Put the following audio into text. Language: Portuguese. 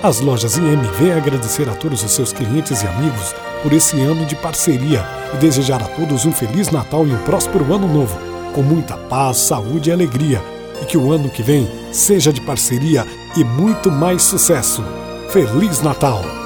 As lojas IM agradecer a todos os seus clientes e amigos por esse ano de parceria e desejar a todos um Feliz Natal e um próspero Ano Novo, com muita paz, saúde e alegria. E que o ano que vem seja de parceria e muito mais sucesso. Feliz Natal!